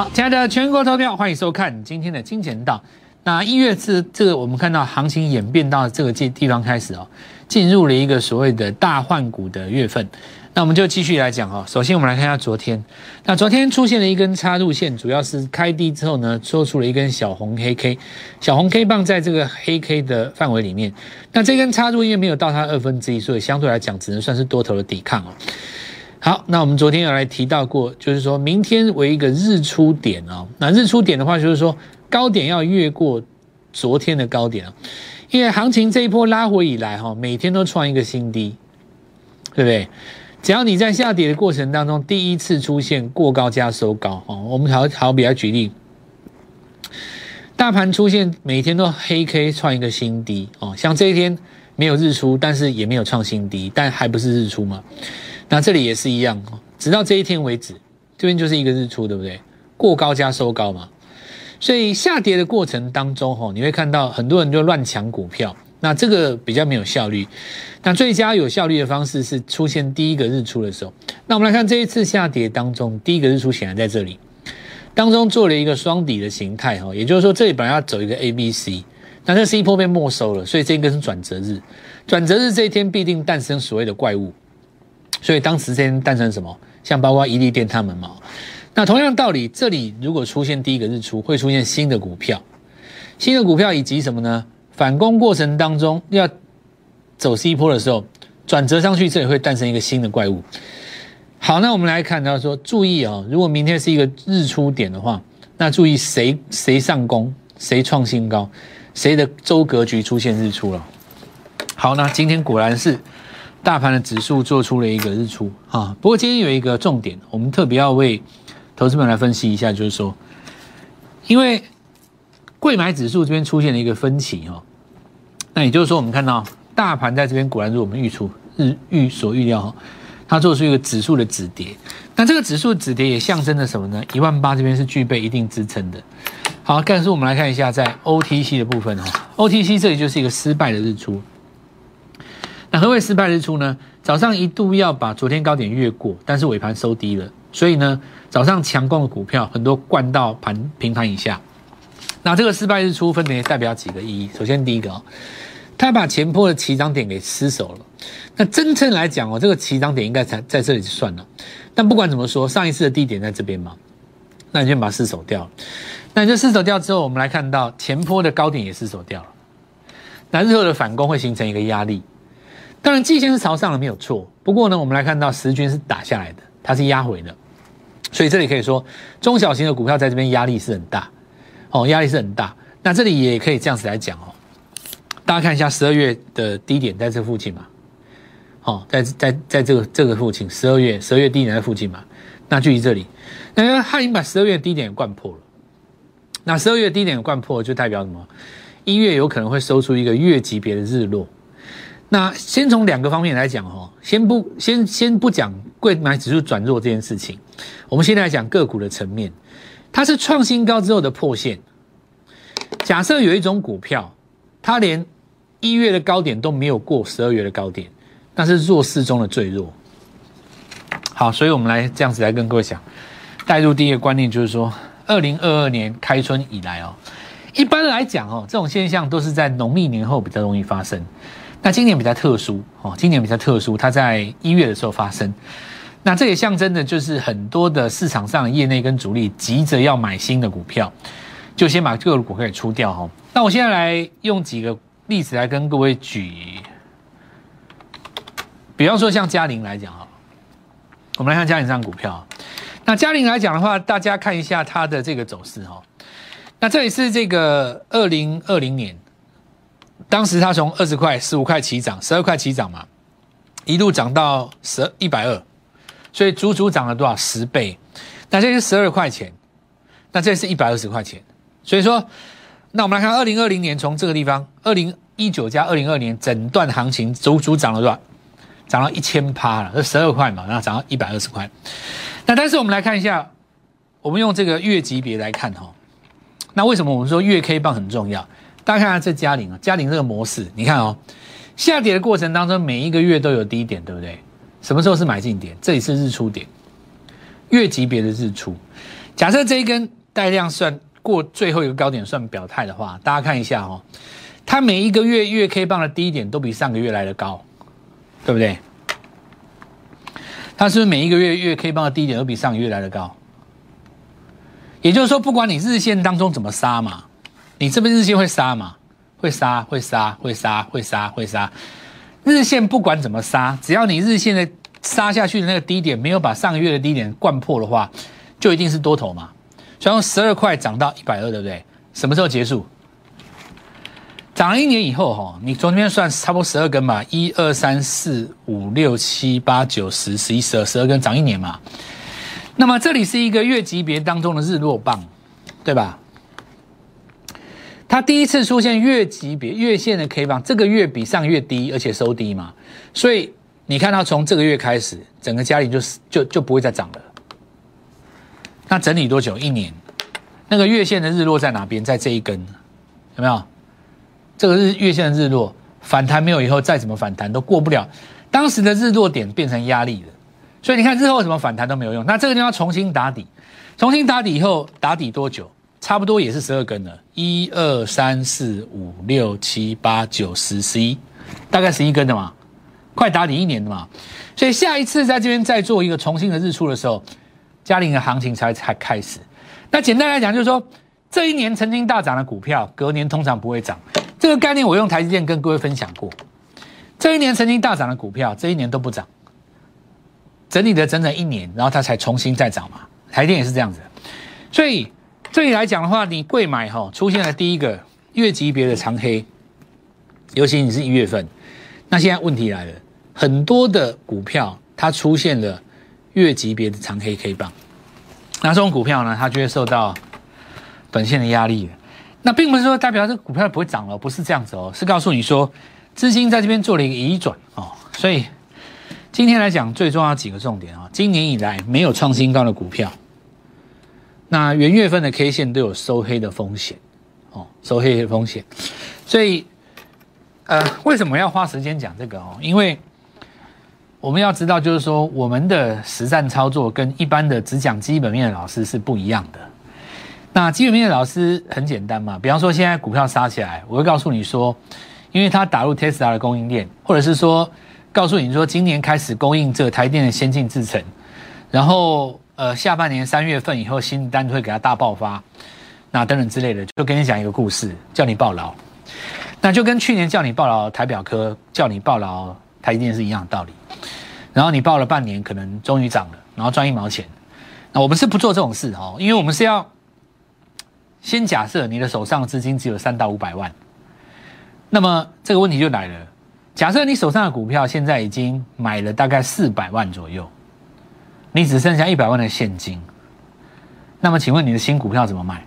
好，亲爱的全国投票，欢迎收看今天的金钱道。那一月是这个，我们看到行情演变到这个地地方开始哦，进入了一个所谓的大换股的月份。那我们就继续来讲哦。首先，我们来看一下昨天。那昨天出现了一根插入线，主要是开低之后呢，做出了一根小红黑 K，小红 K 棒在这个黑 K 的范围里面。那这根插入因为没有到它二分之一，所以相对来讲只能算是多头的抵抗哦。好，那我们昨天有来提到过，就是说明天为一个日出点哦。那日出点的话，就是说高点要越过昨天的高点啊，因为行情这一波拉回以来哈，每天都创一个新低，对不对？只要你在下跌的过程当中，第一次出现过高加收高哦，我们好好比来举例，大盘出现每天都黑 K 创一个新低哦，像这一天没有日出，但是也没有创新低，但还不是日出嘛？那这里也是一样，直到这一天为止，这边就是一个日出，对不对？过高加收高嘛，所以下跌的过程当中，哈，你会看到很多人就乱抢股票，那这个比较没有效率。那最佳有效率的方式是出现第一个日出的时候。那我们来看这一次下跌当中，第一个日出显然在这里，当中做了一个双底的形态，哈，也就是说这里本来要走一个 A B C，那这 C 波被没收了，所以这一根是转折日，转折日这一天必定诞生所谓的怪物。所以当时间诞生什么，像包括伊利电他们嘛，那同样道理，这里如果出现第一个日出，会出现新的股票，新的股票以及什么呢？反攻过程当中要走 C 坡的时候，转折上去，这里会诞生一个新的怪物。好，那我们来看到说，注意啊，如果明天是一个日出点的话，那注意谁谁上攻，谁创新高，谁的周格局出现日出了。好，那今天果然是。大盘的指数做出了一个日出啊，不过今天有一个重点，我们特别要为投资们来分析一下，就是说，因为贵买指数这边出现了一个分歧哈，那也就是说，我们看到大盘在这边果然如我们预出日预所预料哈，它做出一个指数的止跌，那这个指数止跌也象征着什么呢？一万八这边是具备一定支撑的。好，但是我们来看一下在 OTC 的部分哈，OTC 这里就是一个失败的日出。那何谓失败日出呢？早上一度要把昨天高点越过，但是尾盘收低了，所以呢，早上强攻的股票很多灌到盘平盘以下。那这个失败日出分别代表几个意义？首先第一个哦，它把前坡的起涨点给失守了。那真正来讲哦，这个起涨点应该在在这里就算了。但不管怎么说，上一次的低点在这边嘛，那你就把它失守掉了。那你就失守掉之后，我们来看到前坡的高点也失守掉了。那日后的反攻会形成一个压力。当然，季线是朝上的，没有错。不过呢，我们来看到时均是打下来的，它是压回的，所以这里可以说中小型的股票在这边压力是很大，哦，压力是很大。那这里也可以这样子来讲哦，大家看一下十二月的低点在这附近嘛，哦，在在在这个这个附近，十二月十二月低点在附近嘛，那距离这里，那它已经把十二月低点灌破了。那十二月低点灌破就代表什么？一月有可能会收出一个月级别的日落。那先从两个方面来讲哈，先不先先不讲贵买指数转弱这件事情，我们现在来讲个股的层面，它是创新高之后的破线。假设有一种股票，它连一月的高点都没有过十二月的高点，那是弱势中的最弱。好，所以我们来这样子来跟各位讲，带入第一个观念就是说，二零二二年开春以来哦，一般来讲哦，这种现象都是在农历年后比较容易发生。那今年比较特殊哦，今年比较特殊，它在一月的时候发生。那这也象征的就是很多的市场上业内跟主力急着要买新的股票，就先把个股票给出掉哈。那我现在来用几个例子来跟各位举，比方说像嘉玲来讲哈，我们来看嘉陵上股票。那嘉玲来讲的话，大家看一下它的这个走势哈。那这里是这个二零二零年。当时它从二十块、十五块起涨，十二块起涨嘛，一路涨到十一百二，所以足足涨了多少十倍？那这是十二块钱，那这是一百二十块钱。所以说，那我们来看二零二零年从这个地方，二零一九加二零二年整段行情足足涨了多少？涨了一千趴了，这十二块嘛，然后涨到一百二十块。那但是我们来看一下，我们用这个月级别来看哈，那为什么我们说月 K 棒很重要？大家看看这嘉陵啊，嘉陵这个模式，你看哦，下跌的过程当中，每一个月都有低点，对不对？什么时候是买进点？这里是日出点，月级别的日出。假设这一根带量算过最后一个高点算表态的话，大家看一下哦，它每一个月月 K 棒的低点都比上个月来的高，对不对？它是不是每一个月月 K 棒的低点都比上个月来的高？也就是说，不管你日线当中怎么杀嘛，你这边日线会杀嘛？会杀，会杀，会杀，会杀，会杀。日线不管怎么杀，只要你日线的杀下去的那个低点没有把上个月的低点灌破的话，就一定是多头嘛。所以从十二块涨到一百二，对不对？什么时候结束？涨了一年以后，哈，你从这边算差不多十二根嘛，一二三四五六七八九十十一十二十二根涨一年嘛。那么这里是一个月级别当中的日落棒，对吧？它第一次出现月级别月线的 K 棒，这个月比上月低，而且收低嘛，所以你看到从这个月开始，整个家里就是就就不会再涨了。那整理多久？一年。那个月线的日落在哪边？在这一根，有没有？这个日月线的日落反弹没有以后，再怎么反弹都过不了当时的日落点，变成压力了。所以你看日后怎么反弹都没有用。那这个地方重新打底，重新打底以后打底多久？差不多也是十二根了，一二三四五六七八九十十一，大概十一根的嘛，快打底一年的嘛。所以下一次在这边再做一个重新的日出的时候，嘉陵的行情才才开始。那简单来讲就是说，这一年曾经大涨的股票，隔年通常不会涨。这个概念我用台积电跟各位分享过，这一年曾经大涨的股票，这一年都不涨。整理了整整一年，然后它才重新再涨嘛。台电也是这样子，所以这里来讲的话，你贵买哈出现了第一个月级别的长黑，尤其你是一月份，那现在问题来了，很多的股票它出现了月级别的长黑 K 棒，那这种股票呢，它就会受到短线的压力。那并不是说代表这个股票不会涨了，不是这样子哦，是告诉你说资金在这边做了一个移转哦，所以。今天来讲，最重要几个重点啊！今年以来没有创新高的股票，那元月份的 K 线都有收黑的风险，哦，收黑的风险。所以，呃，为什么要花时间讲这个哦？因为我们要知道，就是说我们的实战操作跟一般的只讲基本面的老师是不一样的。那基本面的老师很简单嘛，比方说现在股票杀起来，我会告诉你说，因为它打入 Tesla 的供应链，或者是说。告诉你说，今年开始供应这台电的先进制程，然后呃下半年三月份以后新单会给他大爆发，那等等之类的，就跟你讲一个故事，叫你报劳，那就跟去年叫你报劳台表科，叫你报劳台电是一样的道理。然后你报了半年，可能终于涨了，然后赚一毛钱。那我们是不做这种事哦，因为我们是要先假设你的手上资金只有三到五百万，那么这个问题就来了。假设你手上的股票现在已经买了大概四百万左右，你只剩下一百万的现金，那么请问你的新股票怎么买？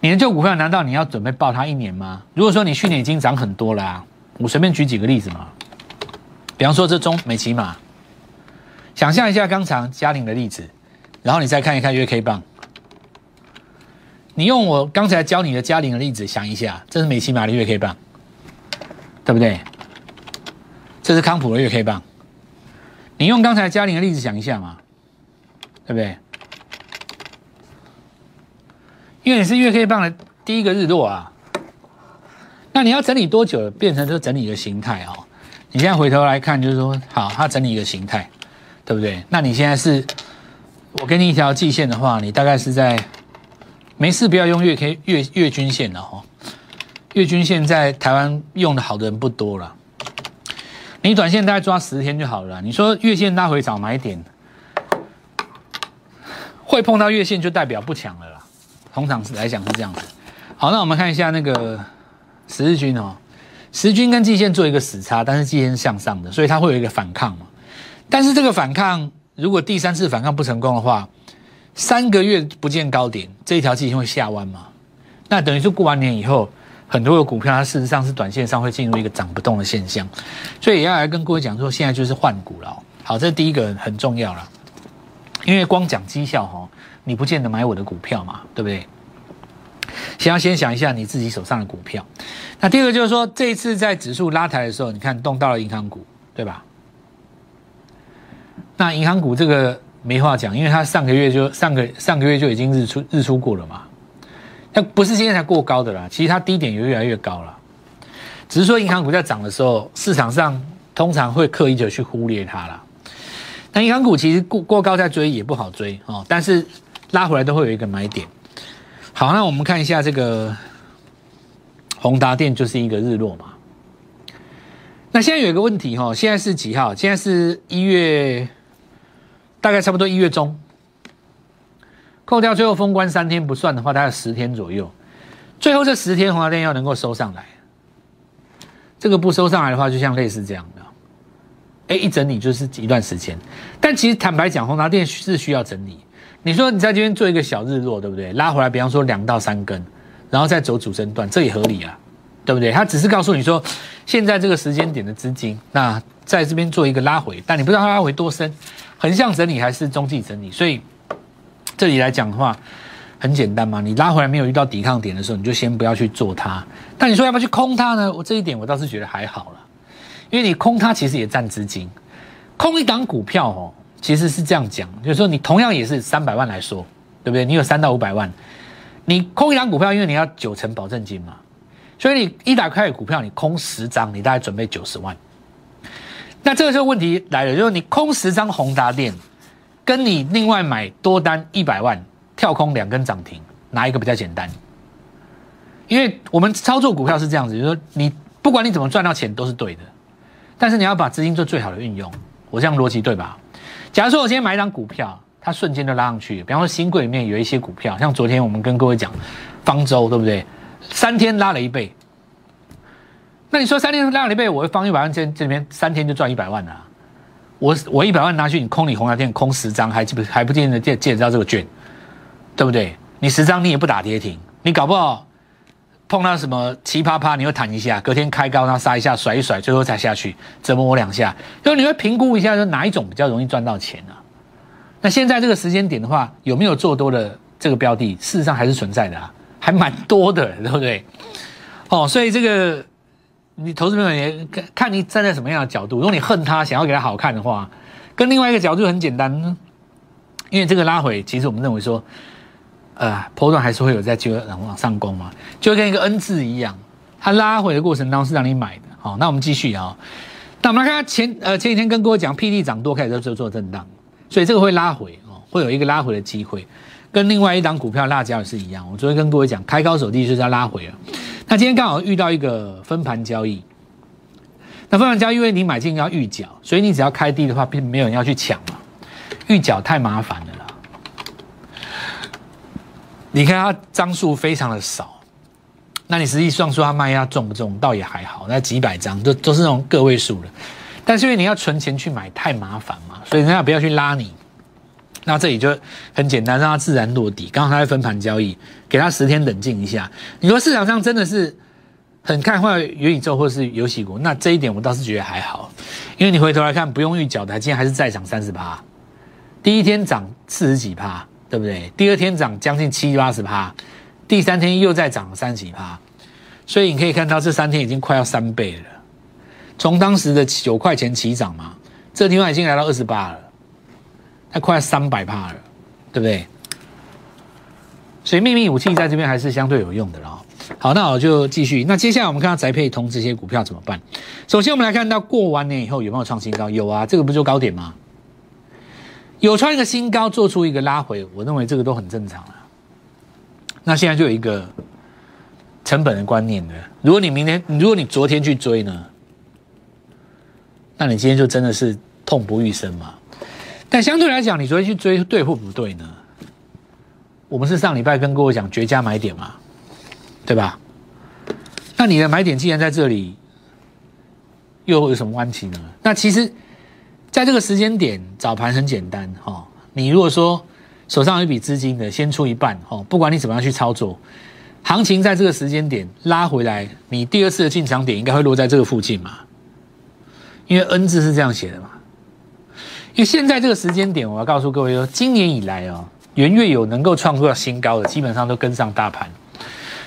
你的旧股票难道你要准备抱它一年吗？如果说你去年已经涨很多了，我随便举几个例子嘛，比方说这中美骑马，想象一下刚才嘉玲的例子，然后你再看一看月 K 棒，你用我刚才教你的嘉玲的例子想一下，这是美骑马的月 K 棒，对不对？这是康普的月 K 棒，你用刚才嘉玲的例子想一下嘛，对不对？因为你是月 K 棒的第一个日落啊，那你要整理多久变成就整理一个形态哦？你现在回头来看，就是说，好，它整理一个形态，对不对？那你现在是，我给你一条季线的话，你大概是在没事不要用月 K 月月均线的哈，月均线在台湾用的好的人不多了。你短线大概抓十天就好了。你说月线拉回找买点，会碰到月线就代表不强了啦。通常是来讲是这样子。好，那我们看一下那个十日均哦，十均跟季线做一个死叉，但是季线是向上的，所以它会有一个反抗嘛。但是这个反抗如果第三次反抗不成功的话，三个月不见高点，这一条季线会下弯嘛？那等于是过完年以后。很多的股票，它事实上是短线上会进入一个涨不动的现象，所以也要来跟各位讲说，现在就是换股了。好，这第一个很重要了，因为光讲绩效哈，你不见得买我的股票嘛，对不对？先要先想一下你自己手上的股票。那第二个就是说，这一次在指数拉抬的时候，你看动到了银行股，对吧？那银行股这个没话讲，因为它上个月就上个上个月就已经日出日出过了嘛，它不是今天才过高的啦，其实它低点也越来越高了，只是说银行股在涨的时候，市场上通常会刻意的去忽略它啦。那银行股其实过过高再追也不好追哦，但是拉回来都会有一个买点。好，那我们看一下这个宏达电就是一个日落嘛。那现在有一个问题哈，现在是几号？现在是一月，大概差不多一月中，扣掉最后封关三天不算的话，大概十天左右。最后这十天红达电要能够收上来，这个不收上来的话，就像类似这样的，哎，一整理就是一段时间。但其实坦白讲，红达电是需要整理。你说你在这边做一个小日落，对不对？拉回来，比方说两到三根，然后再走主升段，这也合理啊，对不对？他只是告诉你说，现在这个时间点的资金，那在这边做一个拉回，但你不知道它拉回多深，横向整理还是中继整理，所以这里来讲的话，很简单嘛。你拉回来没有遇到抵抗点的时候，你就先不要去做它。但你说要不要去空它呢？我这一点我倒是觉得还好了，因为你空它其实也占资金，空一档股票哦。其实是这样讲，就是说你同样也是三百万来说，对不对？你有三到五百万，你空一张股票，因为你要九成保证金嘛，所以你一打开股票，你空十张，你大概准备九十万。那这个时候问题来了，就是你空十张宏达电，跟你另外买多单一百万跳空两根涨停，哪一个比较简单？因为我们操作股票是这样子，就是说你不管你怎么赚到钱都是对的，但是你要把资金做最好的运用，我这样逻辑对吧？假如说我今天买一张股票，它瞬间就拉上去，比方说新贵里面有一些股票，像昨天我们跟各位讲方舟，对不对？三天拉了一倍，那你说三天拉了一倍，我会放一百万，这这里面三天就赚一百万了。我我一百万拿去，你空你红牙店空十张，还记不还不见得借借得到这个券，对不对？你十张你也不打跌停，你搞不好碰到什么奇葩趴，你又弹一下，隔天开高，然后杀一下，甩一甩，最后才下去折磨我两下。因为你会评估一下，说哪一种比较容易赚到钱呢？那现在这个时间点的话，有没有做多的这个标的？事实上还是存在的啊，还蛮多的，对不对？哦，所以这个。你投资朋友也看看你站在什么样的角度。如果你恨他，想要给他好看的话，跟另外一个角度很简单，因为这个拉回，其实我们认为说，呃，波段还是会有在就往上攻嘛，就跟一个 N 字一样，它拉回的过程当中是让你买的。好，那我们继续啊。那我们来看前呃前几天跟各位讲，P D 涨多开始就做震荡，所以这个会拉回哦，会有一个拉回的机会，跟另外一档股票辣椒也是一样。我昨天跟各位讲，开高走低就是要拉回了。那今天刚好遇到一个分盘交易，那分盘交易因为你买进要预缴，所以你只要开低的话，并没有人要去抢嘛，预缴太麻烦了啦。你看它张数非常的少，那你实际上说它卖压重不重，倒也还好，那几百张都都是那种个位数的，但是因为你要存钱去买太麻烦嘛，所以人家不要去拉你。那这里就很简单，让它自然落地。刚好它在分盘交易，给他十天冷静一下。你说市场上真的是很看坏元宇宙或是游戏股，那这一点我倒是觉得还好，因为你回头来看，不用预缴的，今天还是再涨三十趴，第一天涨四十几趴，对不对？第二天涨将近七八十趴，第三天又再涨三十几趴，所以你可以看到这三天已经快要三倍了。从当时的九块钱起涨嘛，这地方已经来到二十八了。它快三百帕了，对不对？所以秘密武器在这边还是相对有用的了。好，那我就继续。那接下来我们看到宅配通这些股票怎么办？首先我们来看到过完年以后有没有创新高？有啊，这个不就高点吗？有创一个新高，做出一个拉回，我认为这个都很正常了。那现在就有一个成本的观念的，如果你明天，如果你昨天去追呢，那你今天就真的是痛不欲生嘛。但相对来讲，你昨天去追对或不对呢？我们是上礼拜跟各位讲绝佳买点嘛，对吧？那你的买点既然在这里，又有什么关系呢？那其实，在这个时间点早盘很简单哈。你如果说手上有一笔资金的，先出一半哈，不管你怎么样去操作，行情在这个时间点拉回来，你第二次的进场点应该会落在这个附近嘛？因为 N 字是这样写的嘛。因为现在这个时间点，我要告诉各位说，今年以来哦，元月有能够创造新高的，基本上都跟上大盘。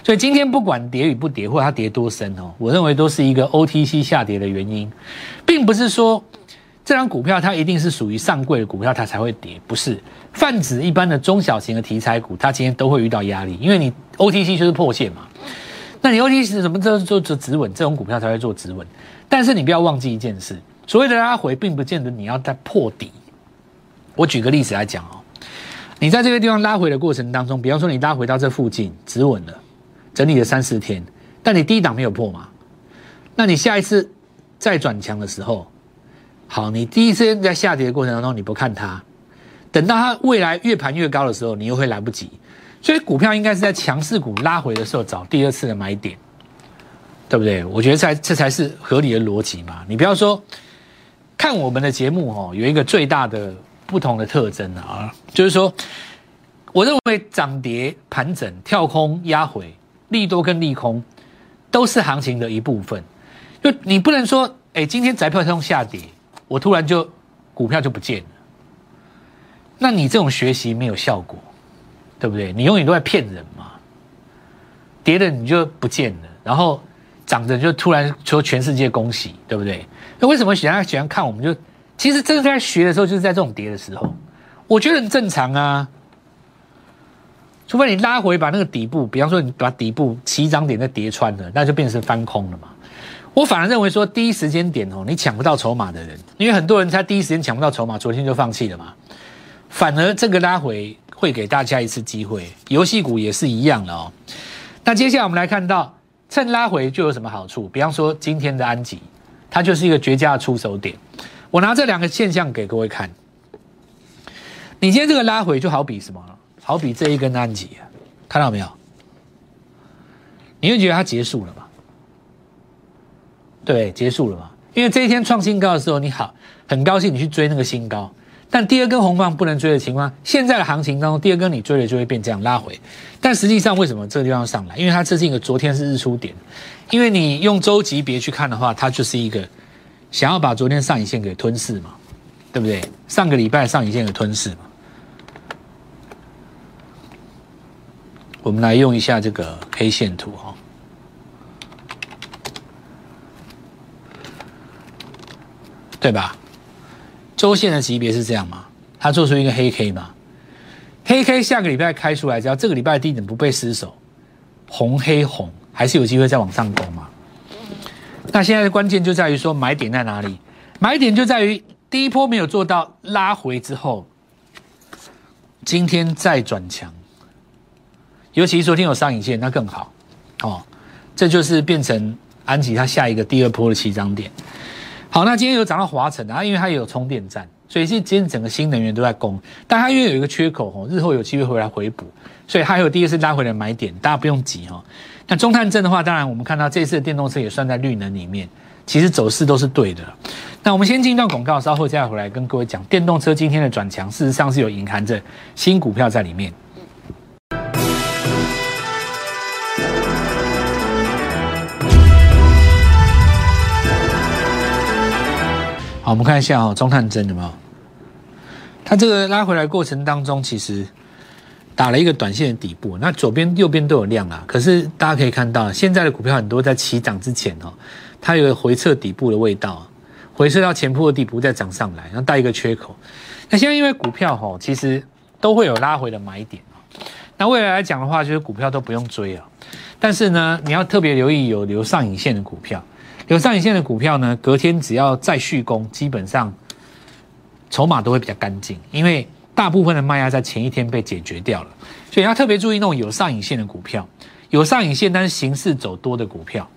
所以今天不管跌与不跌，或它跌多深哦，我认为都是一个 OTC 下跌的原因，并不是说这张股票它一定是属于上柜的股票，它才会跌，不是泛指一般的中小型的题材股，它今天都会遇到压力，因为你 OTC 就是破线嘛。那你 OTC 是什么？这做做止稳，这种股票才会做止稳。但是你不要忘记一件事，所谓的拉回，并不见得你要在破底。我举个例子来讲哦，你在这个地方拉回的过程当中，比方说你拉回到这附近止稳了，整理了三四天，但你低档没有破嘛？那你下一次再转强的时候，好，你第一次在下跌的过程当中你不看它，等到它未来越盘越高的时候，你又会来不及。所以股票应该是在强势股拉回的时候找第二次的买点，对不对？我觉得才这才是合理的逻辑嘛。你不要说看我们的节目哦，有一个最大的不同的特征啊，就是说，我认为涨跌盘整、跳空压回、利多跟利空都是行情的一部分。就你不能说，哎，今天宅票通下跌，我突然就股票就不见了，那你这种学习没有效果。对不对？你永远都在骗人嘛！跌的你就不见了，然后涨的就突然说全世界恭喜，对不对？那为什么喜欢喜欢看？我们就其实真的在学的时候，就是在这种跌的时候，我觉得很正常啊。除非你拉回把那个底部，比方说你把底部起涨点再叠穿了，那就变成翻空了嘛。我反而认为说，第一时间点哦，你抢不到筹码的人，因为很多人他第一时间抢不到筹码，昨天就放弃了嘛。反而这个拉回。会给大家一次机会，游戏股也是一样的哦。那接下来我们来看到，趁拉回就有什么好处？比方说今天的安吉，它就是一个绝佳的出手点。我拿这两个现象给各位看。你今天这个拉回就好比什么？好比这一根安吉，看到没有？你会觉得它结束了吗？对，结束了嘛？因为这一天创新高的时候，你好很高兴，你去追那个新高。但第二根红棒不能追的情况，现在的行情当中，第二根你追了就会变这样拉回。但实际上为什么这个地方要上来？因为它这是一个昨天是日出点，因为你用周级别去看的话，它就是一个想要把昨天上影线给吞噬嘛，对不对？上个礼拜上影线给吞噬嘛。我们来用一下这个 K 线图哈，对吧？周线的级别是这样吗？它做出一个黑 K 嘛？黑 K 下个礼拜开出来，只要这个礼拜的低点不被失守，红黑红还是有机会再往上攻嘛？那现在的关键就在于说买点在哪里？买点就在于第一波没有做到拉回之后，今天再转强，尤其昨天有上影线，那更好哦。这就是变成安吉它下一个第二波的起涨点。好，那今天有涨到华晨啊，因为它有充电站，所以是今天整个新能源都在攻，但它因为有一个缺口哦，日后有机会回来回补，所以它有第一次拉回来买点，大家不用急哦。那中探证的话，当然我们看到这次的电动车也算在绿能里面，其实走势都是对的。那我们先进一段广告，稍后再回来跟各位讲电动车今天的转强，事实上是有隐含着新股票在里面。好，我们看一下哦，中探针有没有？它这个拉回来过程当中，其实打了一个短线的底部。那左边、右边都有量啊。可是大家可以看到，现在的股票很多在起涨之前哦，它有回撤底部的味道，回撤到前坡的底部再涨上来，然后带一个缺口。那现在因为股票哈，其实都会有拉回的买点那未来来讲的话，就是股票都不用追啊。但是呢，你要特别留意有留上影线的股票。留上影线的股票呢，隔天只要再续攻，基本上筹码都会比较干净，因为大部分的卖压在前一天被解决掉了，所以要特别注意那种有上影线的股票，有上影线但是形势走多的股票，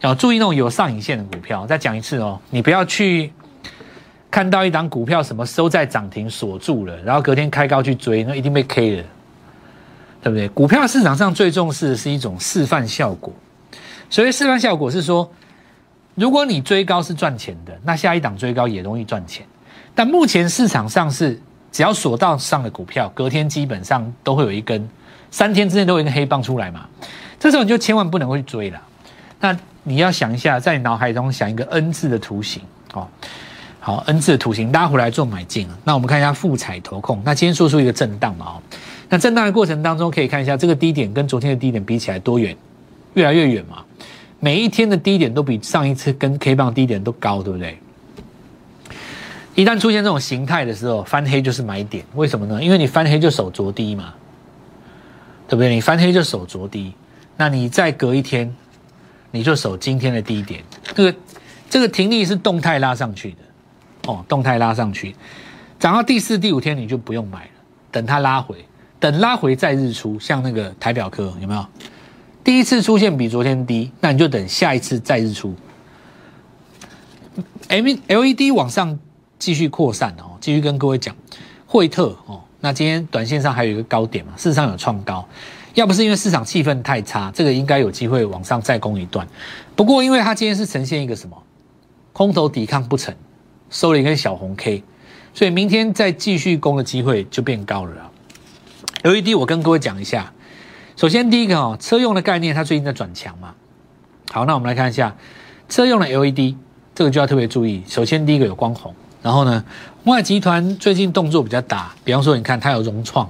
要注意那种有上影线的股票。再讲一次哦，你不要去看到一档股票什么收在涨停锁住了，然后隔天开高去追，那一定被 K 了，对不对？股票市场上最重视的是一种示范效果，所以示范效果是说。如果你追高是赚钱的，那下一档追高也容易赚钱。但目前市场上是只要锁到上的股票，隔天基本上都会有一根，三天之内都有一根黑棒出来嘛。这时候你就千万不能去追了。那你要想一下，在你脑海中想一个 N 字的图形，哦，好，N 字的图形拉回来做买进。那我们看一下富彩投控，那今天做出一个震荡嘛，哦，那震荡的过程当中可以看一下这个低点跟昨天的低点比起来多远，越来越远嘛。每一天的低点都比上一次跟 K 棒低点都高，对不对？一旦出现这种形态的时候，翻黑就是买点。为什么呢？因为你翻黑就手着低嘛，对不对？你翻黑就手着低，那你再隔一天，你就守今天的低点。这个这个停力是动态拉上去的，哦，动态拉上去，涨到第四、第五天你就不用买了，等它拉回，等拉回再日出，像那个台表科有没有？第一次出现比昨天低，那你就等下一次再日出。M L E D 往上继续扩散哦，继续跟各位讲，惠特哦，那今天短线上还有一个高点嘛，事实上有创高，要不是因为市场气氛太差，这个应该有机会往上再攻一段。不过因为它今天是呈现一个什么空头抵抗不成，收了一根小红 K，所以明天再继续攻的机会就变高了。L E D 我跟各位讲一下，首先第一个哦，车用的概念它最近在转强嘛，好，那我们来看一下车用的 L E D。这个就要特别注意。首先，第一个有光红，然后呢，外集团最近动作比较大，比方说，你看它有融创，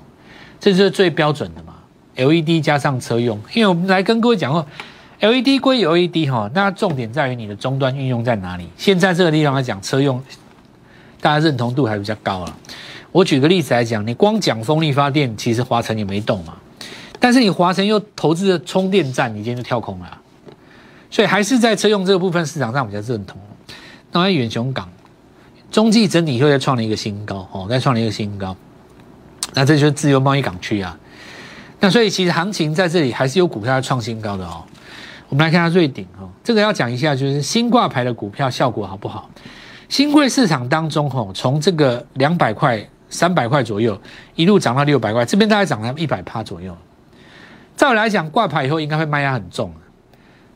这就是最标准的嘛。LED 加上车用，因为我们来跟各位讲过，LED 归 LED 哈，那重点在于你的终端运用在哪里。现在这个地方来讲，车用大家认同度还比较高了。我举个例子来讲，你光讲风力发电，其实华晨也没动嘛，但是你华晨又投资的充电站，你今天就跳空了，所以还是在车用这个部分市场上比较认同。那远雄港中继整体又再创了一个新高哦，再创了一个新高，那这就是自由贸易港区啊。那所以其实行情在这里还是有股票要创新高的哦。我们来看下瑞鼎哦，这个要讲一下，就是新挂牌的股票效果好不好？新贵市场当中哦，从这个两百块、三百块左右一路涨到六百块，这边大概涨了一百趴左右。照理来讲，挂牌以后应该会卖压很重。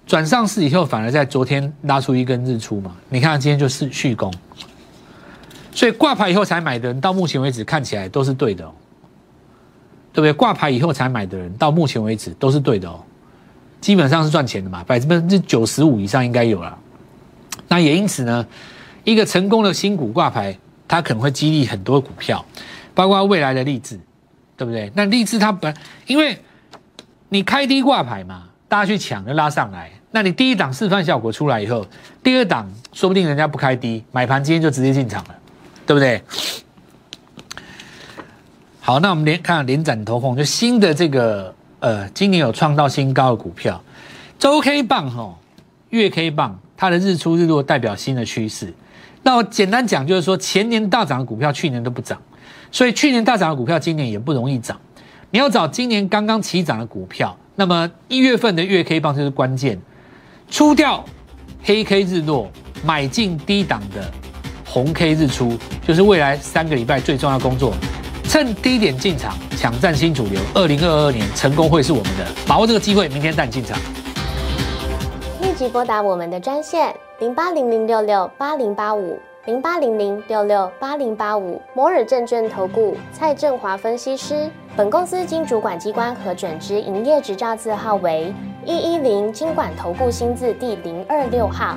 转上市以后，反而在昨天拉出一根日出嘛？你看今天就是续攻，所以挂牌以后才买的人，到目前为止看起来都是对的，哦，对不对？挂牌以后才买的人，到目前为止都是对的哦，基本上是赚钱的嘛，百分之九十五以上应该有了。那也因此呢，一个成功的新股挂牌，它可能会激励很多股票，包括未来的励志，对不对？那励志它本因为你开低挂牌嘛。大家去抢就拉上来，那你第一档示范效果出来以后，第二档说不定人家不开低买盘，今天就直接进场了，对不对？好，那我们连看连展投控，就新的这个呃，今年有创造新高的股票，周 K 棒哈，月 K 棒，它的日出日落代表新的趋势。那我简单讲就是说，前年大涨的股票去年都不涨，所以去年大涨的股票今年也不容易涨。你要找今年刚刚起涨的股票。那么一月份的月 K 棒就是关键，出掉黑 K 日落，买进低档的红 K 日出，就是未来三个礼拜最重要工作。趁低点进场，抢占新主流。二零二二年成功会是我们的，把握这个机会，明天带你进场。立即拨打我们的专线零八零零六六八零八五零八零零六六八零八五摩尔证券投顾蔡振华分析师。本公司经主管机关核准之营业执照字号为一一零金管投顾新字第零二六号。